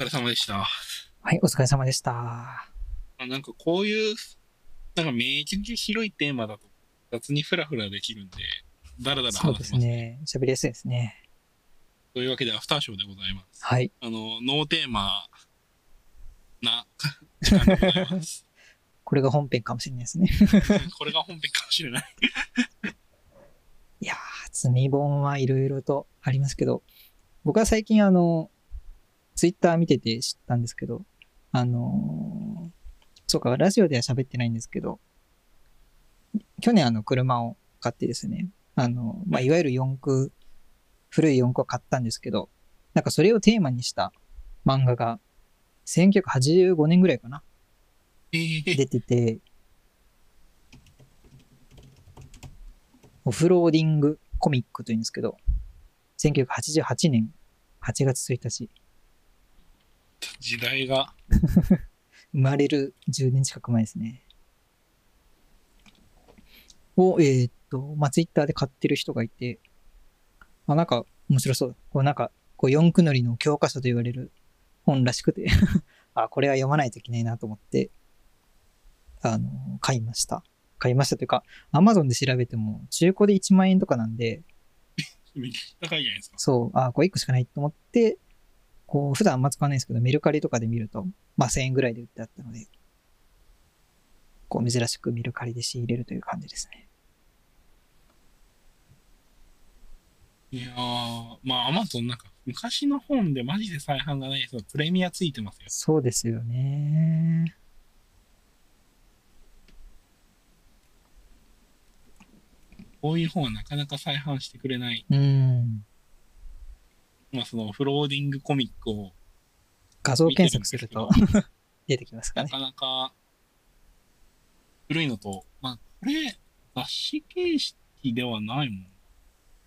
お疲れ様でした。はい、お疲れ様でした。あなんかこういう、なんかめちゃくちゃ広いテーマだと雑にフラフラできるんで、だらだらそうで話せます。すね。喋りやすいですね。というわけでアフターショーでございます。はい。あの、ノーテーマな 時間でございます。これが本編かもしれないですね。これが本編かもしれない。いやー、積み本はいろいろとありますけど、僕は最近あの、ツイッター見てて知ったんですけど、あのーそうか、ラジオでは喋ってないんですけど、去年あの車を買ってですね、あの、まあ、いわゆる四駆、古い四駆を買ったんですけど、なんかそれをテーマにした漫画が、1985年ぐらいかなえー、出てて、オフローディングコミックというんですけど、1988年8月1日、時代が、生まれる10年近く前ですね。を、えーっと、まあ、ツイッターで買ってる人がいて、あ、なんか面白そう。こうなんか、こう四駆乗りの教科書と言われる本らしくて、あ、これは読まないといけないなと思って、あの、買いました。買いましたというか、アマゾンで調べても中古で1万円とかなんで、高いじゃないですか。そう、あ、これ1個しかないと思って、こう、普段あんま使わないんですけど、メルカリとかで見ると、まあ1000円ぐらいで売ってあったので、こう、珍しくメルカリで仕入れるという感じですね。いやー、まあアマゾンなんか昔の本でマジで再販がない人プレミアついてますよ。そうですよね。こういう本はなかなか再販してくれない。うん。まあそのオフローディングコミックを画像検索すると出てきますかね。なかなか古いのと、まあこれ雑誌形式ではないもん。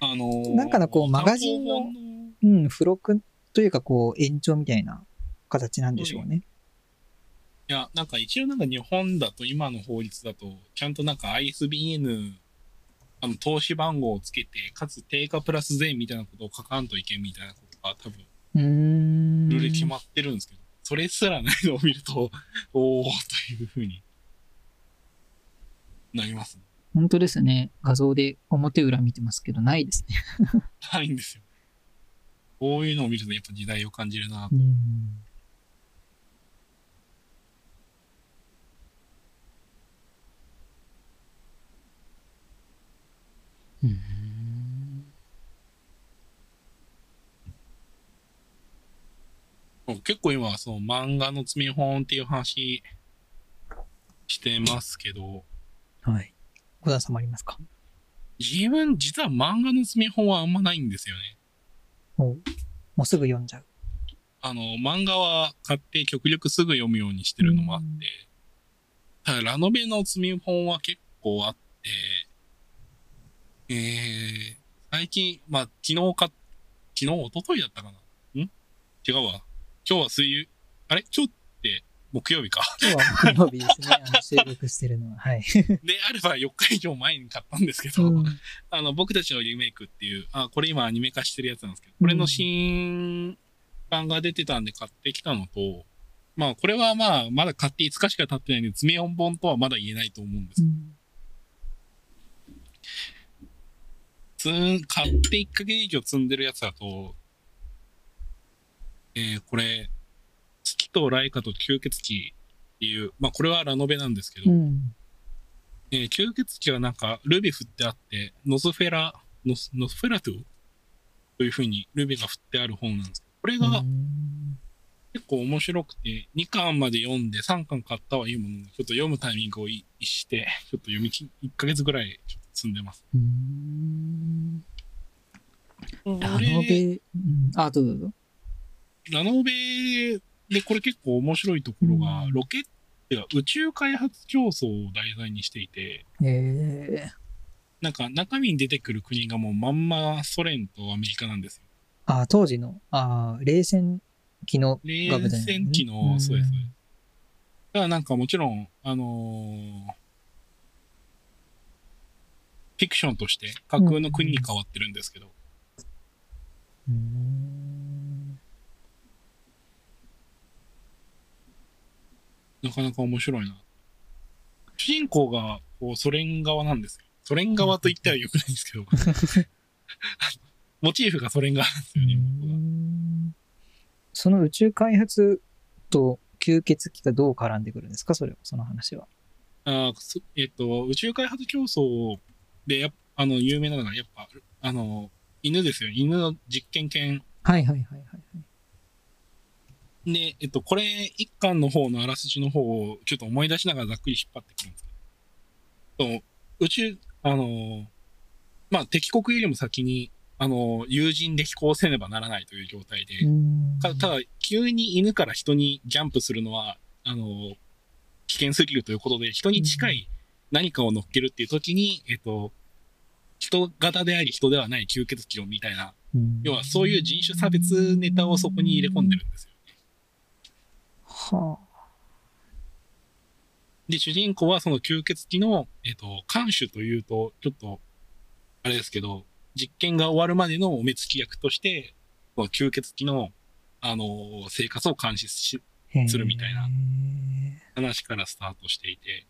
あのーなんかのこうマガジンのうん、付録というかこう延長みたいな形なんでしょうね。いや、なんか一応なんか日本だと今の法律だと、ちゃんとなんか ISBN、あの、投資番号をつけて、かつ定価プラス税みたいなことを書かんといけんみたいなことが多分、うーん。ルール決まってるんですけど、それすらないのを見ると、おーというふうになりますね。本当ですね。画像で表裏見てますけど、ないですね。ないんですよ。こういうのを見るとやっぱ時代を感じるなう。ん。うん。結構今、その漫画の積み本っていう話してますけど、はい。小田さんもありますか？自分、実は漫画の積み本はあんまないんですよね。もう、もうすぐ読んじゃう。あの、漫画は買って極力すぐ読むようにしてるのもあって、ただラノベの積み本は結構あって、えー、最近、まあ、昨日か、昨日、一昨日だったかな。ん？違うわ。今日は水曜、あれ？今日って木曜日か。今日は木曜日ですね。あの収録してるのは。はい。であれば4日以上前に買ったんですけど、うんあの、僕たちのリメイクっていう、あ、これ今アニメ化してるやつなんですけど、これの新版が出てたんで買ってきたのと、まあ、これはまあ、まだ買って5日しか経ってないんで、詰め音本とはまだ言えないと思うんですけど、つん、買って1ヶ月以上積んでるやつだと、えー、これ、月とライカと吸血鬼っていう、まあ、これはラノベなんですけど、うん。えー吸血鬼がなんかルビ振ってあって、ノスフェラ、ノスノスフェラトゥ？という風にルビが振ってある本なんですけど、これがうん結構面白くて、2巻まで読んで3巻買ったはいいものの、ちょっと読むタイミングを逸して、ちょっと読みき、1ヶ月ぐらいちょっと積んでます。うん。ラこれノベ、うん、あ、どうぞどうぞ。ラノベでこれ結構面白いところが、うんロケットが宇宙開発競争を題材にしていて、ええなんか中身に出てくる国がもうまんまソ連とアメリカなんですよ。あ、当時の、あ、冷戦機のね戦機の、そうです。だからなんかもちろん、あのーフィクションとして架空の国に変わってるんですけど、うん。なかなか面白いな。主人公が、こう、ソ連側なんですよ。ソ連側と言ってはよくないんですけど、モチーフがソ連側なんですよね、僕は。その宇宙開発と吸血鬼がどう絡んでくるんですか？それは、その話は。あそえっ、と、宇宙開発競争で、やっあの、有名なのが、やっぱ、あの、犬ですよ。犬の実験犬。はいはいはいはいはい。で、えっと、これ、一巻の方のあらすじの方を、ちょっと思い出しながらざっくり引っ張ってくるんですけど、と宇宙、あの、まあ、敵国よりも先に、あの、友人で飛行せねばならないという状態で、たただ、急に犬から人にジャンプするのは、あの、危険すぎるということで、人に近い何かを乗っけるっていう時に、えっと、人型であり人ではない吸血鬼をみたいな、要はそういう人種差別ネタをそこに入れ込んでるんですよね。はあ。で、主人公はその吸血鬼の、えっと、監守というと、ちょっと、あれですけど、実験が終わるまでのお目付き役として、この吸血鬼の、あの、生活を監視し、するみたいなへ話からスタートしていて、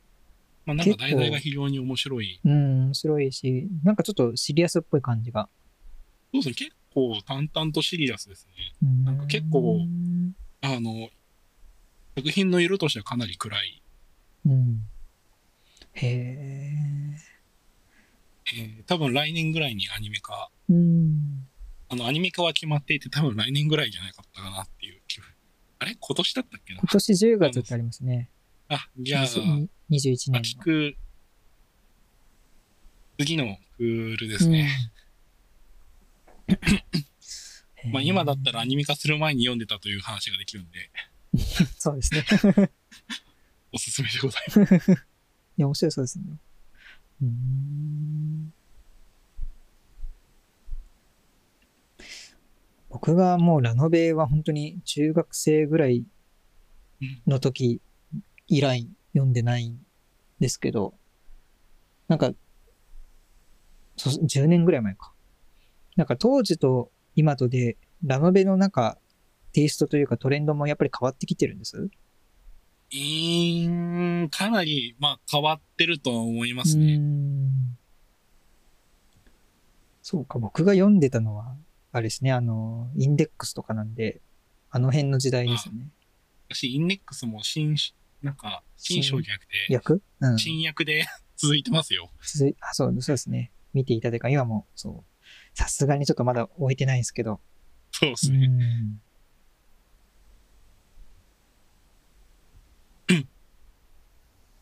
まあなんか題材が非常に面白い。ーうん、面白いし、なんかちょっとシリアスっぽい感じが。そうですね、結構淡々とシリアスですね。ななんか結構あの、作品の色としてはかなり暗い。うん。へえ。えー多分来年ぐらいにアニメ化、うん。あの、アニメ化は決まっていて多分来年ぐらいじゃなかったかなっていう気分。あれ？今年だったっけな？今年10月ってありますね。あ、じゃあ、21年の。秋く、次のクールですね。うん。まあ今だったらアへニメ化する前に読んでたという話ができるんで、ー そうですね。おすすめでございます。いや、面白いそうですね。うーん。僕がもうラノベは本当に中学生ぐらいの時以来読んでないんですけど、なんか、そう、10年ぐらい前か。なんか当時と今とでラノベのなんかテイストというかトレンドもやっぱり変わってきてるんです？うーん、かなり、まあ変わってるとは思いますうね。そうか、僕が読んでたのは、あれですね、あの、インデックスとかなんで、あの辺の時代ですね。私、インデックスも新、なんか、新章じゃなくて、役うん。新役で 続いてますよ。続いあ、そう、そうですね。見ていただいた今も、そう。さすがにちょっとまだ終えてないんですけど。うそうですね。ん。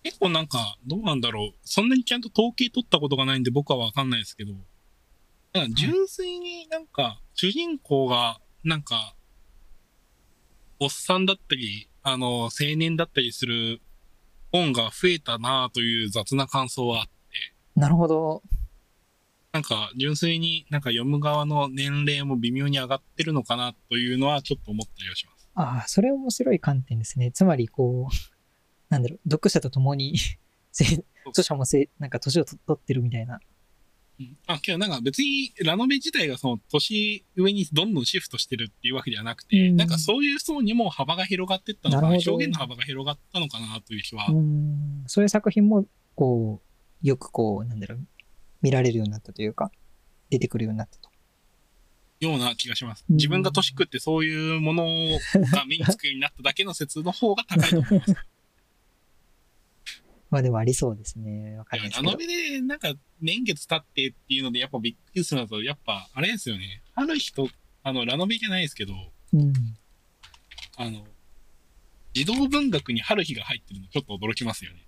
結構なんか、どうなんだろう。そんなにちゃんと統計取ったことがないんで僕はわかんないですけど、なんか純粋になんか、主人公が、なんか、おっさんだったり、あの、青年だったりする本が増えたなという雑な感想はあって、なるほど。なんか純粋になんか読む側の年齢も微妙に上がってるのかなというのはちょっと思ったりはします。ああ、それ面白い観点ですね。つまり、こう、なんだろう、読者と共に せ著者もせなんか年を取ってるみたいな。うんあ、けどなんか別にラノベ自体がその年上にどんどんシフトしてるっていうわけではなくて、うんなんかそういう層にも幅が広がってったのかな、表現の幅が広がったのかなという気は、うん。そういう作品も、こう、よくこう、なんだろう、見られるようになったというか、出てくるようになったと。ような気がします。うん自分が年食ってそういうものが目につくようになっただけの説の方が高いと思います。まあでもありそうですね。わかんないですけどラノ。ベでなんか年月経ってっていうのでやっぱびっくりするのと、やっぱあれですよね。ある人、あの、ラノベじゃないですけど、うん。あの、児童文学に春日が入ってるのちょっと驚きますよね。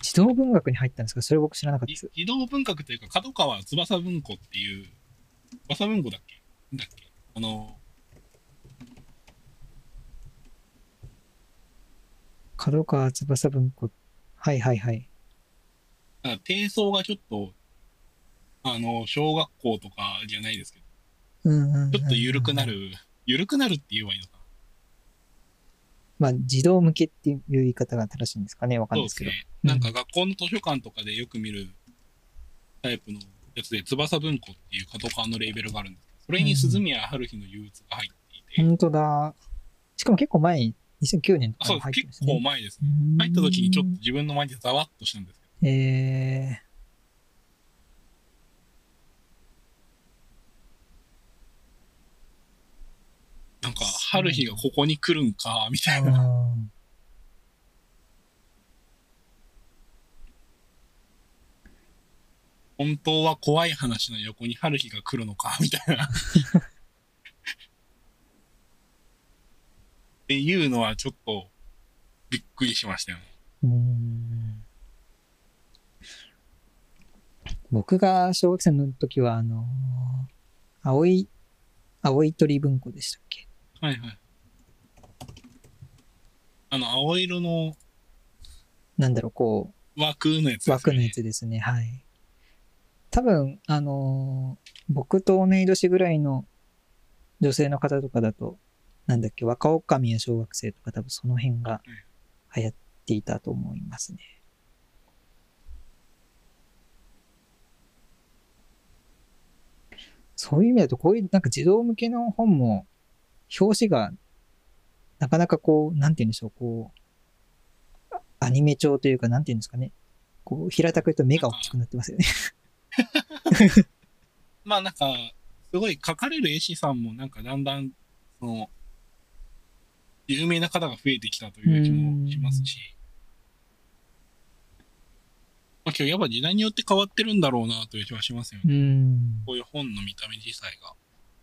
児童文学に入ったんですか？それ僕知らなかったです。じ児童文学というか、角川翼文庫っていう、翼文庫だっけ？だっけ？あの、角川翼文庫。はいはいはい。なんか低層がちょっと、あの、小学校とかじゃないですけど、うんうんうんうんちょっと緩くな。る、緩くなるって言えばいいのかな。まあ、児童向けっていう言い方が正しいんですかねわかんないですけど。ね。なんか学校の図書館とかでよく見るタイプのやつで、翼文庫っていう角川のレーベルがあるんですけど、それに鈴宮春日の憂鬱が入っていて、本当だ。しかも結構前2009年とか。に入って結構ますね。前ですね。入った時にちょっと自分の前でざわっとしたんですけど。えなんか、春日がここに来るんか、みたー、いな。あ本当は怖い話の横に春日が来るのか、みたいな。っていうのはちょっとびっくりしましたよね。ーうーん僕が小学生の時は、あのー、青い、青い鳥文庫でしたっけ？はいはい。あの、青色のなんだろう、こ枠のやつですね。枠のやつですね。はい。多分、あのー僕と同い年ぐらいの女性の方とかだと、なんだっけ、若女将や小学生とか多分その辺が流行っていたと思いますね。そういう意味だと、こういうなんか児童向けの本も、表紙が、なかなかこう、なんて言うんでしょう、こう、あアニメ調というか、なんて言うんですかね。こう、平たく言うと目が大きくなってますよね。まあなんか、すごい書かれる絵師さんもなんかだんだん、その、有名な方が増えてきたという気もしますし。まあ今日やっぱ時代によって変わってるんだろうなという気はしますよね。うん。こういう本の見た目自体が。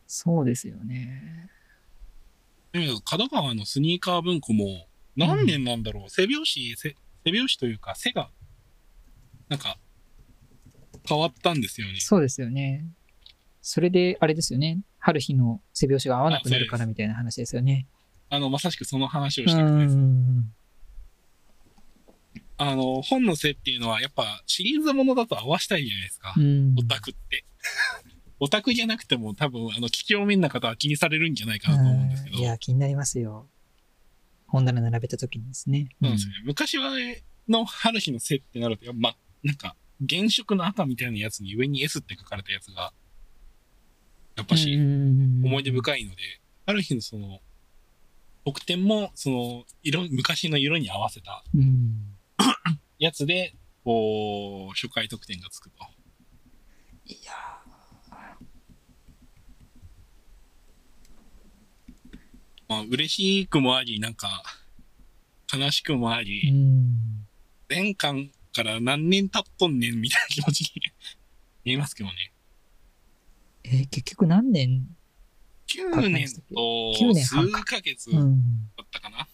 そうですよね。だけど角川のスニーカー文庫も何年なんだろう、背表紙、背背表紙というか背が、なんか、変わったんですよね。そうですよね。それで、あれですよね。春日の背表紙が合わなくなるからみたいな話ですよね。あの、まさしくその話をしうたくてです。ん。あの、本の背っていうのはやっぱシリーズものだと合わしたいじゃないですか。うん。オタクって。オタクじゃなくても多分、あの、聞き面な方は気にされるんじゃないかなと思うんですけど。いや、気になりますよ。本棚並べた時にですね。そうなん。昔は、の春日の背ってなると、ま、なんか、原色の赤みたいなやつに上に S って書かれたやつが、やっぱし、思い出深いので、春日のその、特典も、その、色、昔の色に合わせたい。うん。やつで、こう、初回特典がつくと。いやまあ、嬉しくもあり、なんか、悲しくもあーうり、ん。前巻から何年経っとんねんみたいな気持ちに 見えますけどね。えー結局何年9年と9年数ヶ月だうん。ったかな。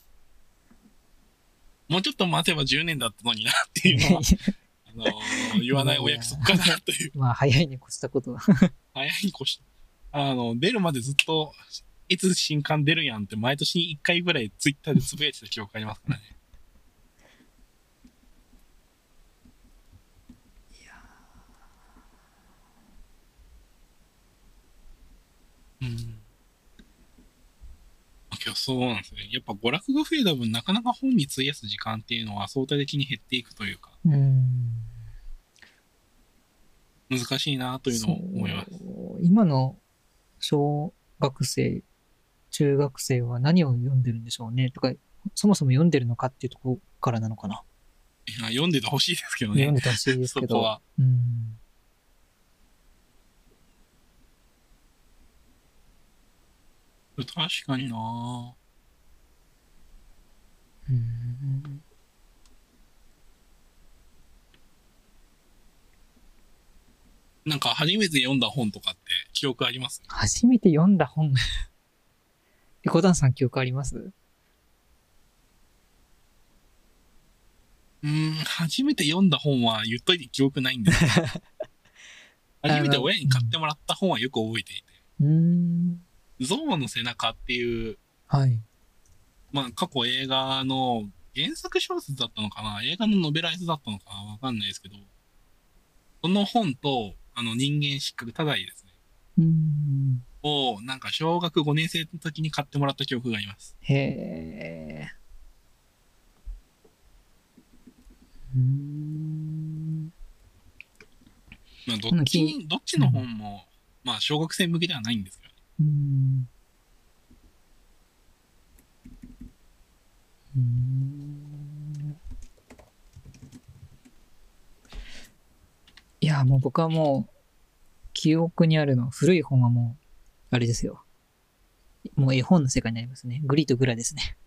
もうちょっと待てば10年だったのになっていうのは、あのー言わないお約束かなという。まあ、早いに越したことは。早いに越し、あの、出るまでずっと、いつ新刊出るやんって毎年1回ぐらいツイッターでつぶやいてた記憶ありますからね。あ今日そうなんですね。やっぱ娯楽が増えた分、なかなか本に費やす時間っていうのは相対的に減っていくというか、うん。難しいなというのを思います。今の小学生、中学生は何を読んでるんでしょうねとか、そもそも読んでるのかっていうところからなのかな。いや読んでてほしいですけどね。読んでてほしいですけど。そこは。うん。確かにな。うん。なんか初めて読んだ本とかって記憶あります？初めて読んだ本。え、コタンさん記憶あります？うーん、初めて読んだ本は言っといて記憶ないんです。け ど初めて親に買ってもらった本はよく覚えていて、うーん。ゾウの背中っていう、はい。まあ過去映画の原作小説だったのかな？映画のノベライズだったのかな？わかんないですけど、その本と、あの人間失格ただいですね。うーん。を、なんか小学5年生の時に買ってもらった記憶があります。へえ。うーん。まあどっちに、どっちの本も、まあ小学生向けではないんですけどうん。うん。いや、もう僕はもう、記憶にあるの、古い本はもう、あれですよ。もう絵本の世界になりますね。グリとグラですね。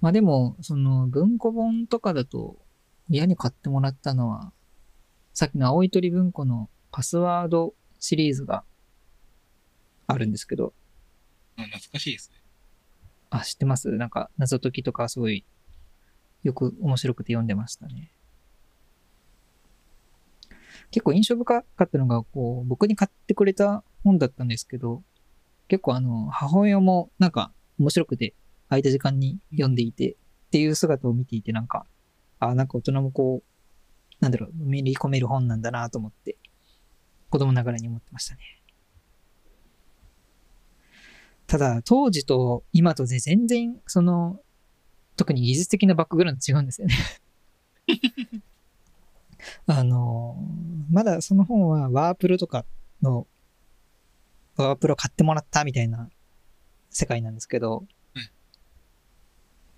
まあでも、その文庫本とかだと、親に買ってもらったのは、さっきの青い鳥文庫のパスワードシリーズがあるんですけど、あ懐かしいですね。あ、知ってます？なんか謎解きとかすごいよく面白くて読んでましたね。結構印象深かったのが、こう、僕に買ってくれた本だったんですけど、結構あの、母親もなんか面白くて空いた時間に読んでいてっていう姿を見ていてなんか、あ、なんか大人もこう、なんだろう、めり込める本なんだなと思って、子供ながらに思ってましたね。ただ、当時と今とで全然、その、特に技術的なバックグラウンド違うんですよね。あの、まだその本はワープロとかの、ワープロ買ってもらったみたいな世界なんですけど、うん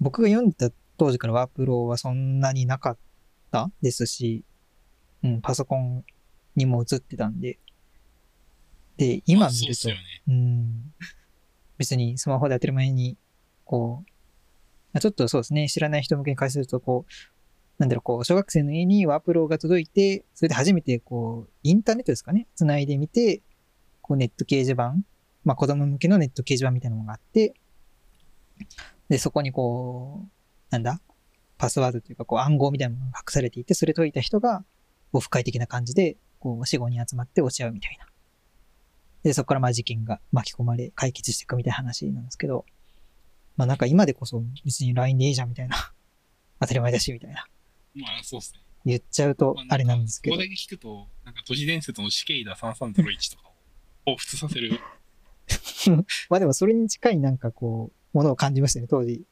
僕が読んでた当時からワープロはそんなになかったですし、うん、パソコンにも映ってたんで、で、ま今見るとうね。うん。別にスマホで当たり前に、こう、あちょっとそうですね、知らない人向けに解説すると、こう、なんだろう、こう、小学生の家にワープロが届いて、それで初めて、こう、インターネットですかね、繋いでみて、こう、ネット掲示板、まあ、子供向けのネット掲示板みたいなのがあって、で、そこにこう、なんだ、パスワードというか、こう、暗号みたいなものが隠されていて、それ解いた人が、オフ会的な感じで、こう、死後に集まって落ち合うみたいな。で、そこからまあ事件が巻き込まれ、解決していくみたいな話なんですけど、まあなんか今でこそ別に LINE でいいじゃんみたいな。当たり前だしみたいな。まあそうっすね。言っちゃうとまあれなんですけどここ。だけ聞くと、なんか都市伝説の死刑だ3301とかを彷彿させる。まあでもそれに近いなんかこう、ものを感じましたね、当時。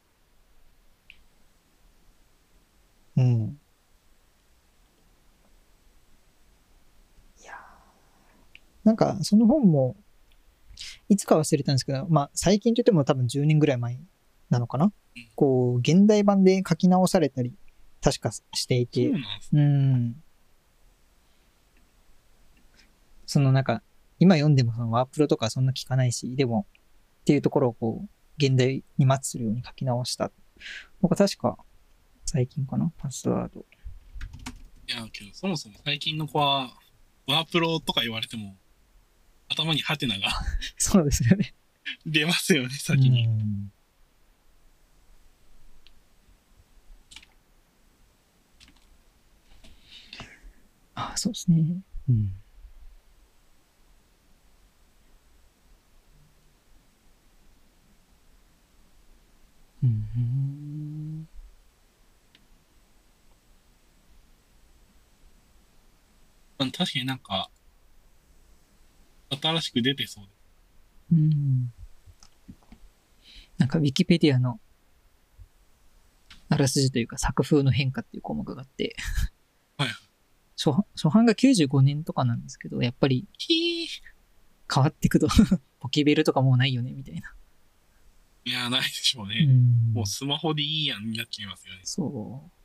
うん。いやーなんかその本も、いつか忘れたんですけど、まあ最近といっても多分10年ぐらい前なのかな？こう、現代版で書き直されたり、確かしていて。うん。そのなんか、今読んでもそのワープロとかそんな聞かないし、でも、っていうところをこう、現代にマッチするように書き直した。僕は確か、最近かな？パスワード。いや、けどそもそも最近の子は、ワープロとか言われても、頭にハテナが そうですよね。出ますよね、先に。うんあ、そうですね。うん。うん。うん確かになんか、新しく出てそうです。うん。なんか、ウィキペディアの、あらすじというか作風の変化っていう項目があって、はい初初版が95年とかなんですけど、やっぱり変わっていくと、ポケベルとかもうないよね、みたいな。いや、ないでしょううね。んもうスマホでいいやんになっちゃいますよね。そう。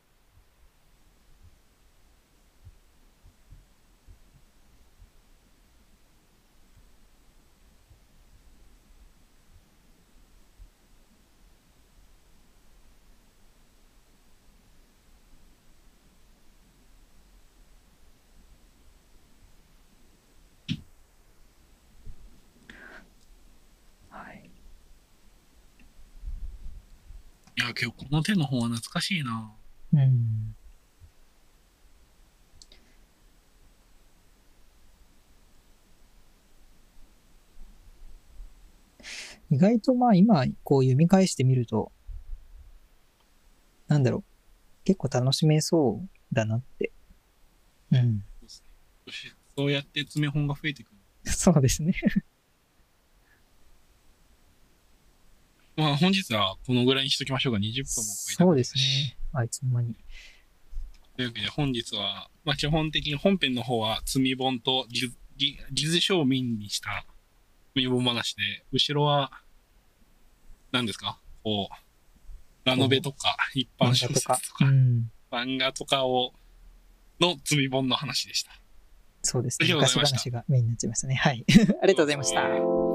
はい。いや、けどこの手の方は懐かしいな。うん。意外とまあ今こう読み返してみると、なんだろう、結構楽しめそうだなって。うん。そうやって詰め本が増えてくる。そうですね。まあ本日はこのぐらいにしときましょうか。20分も超えたそうですね。あいつの間に。というわけで本日は、まあ基本的に本編の方は積み本とリズリリズ賞民にした積み本話で、後ろは、何ですか？こう、ラノベとか、一般小説とか、うん。漫画とかを、の積み本の話でした。そうですね。昔話がメインになっちゃいましたね。はい。ありがとうございました。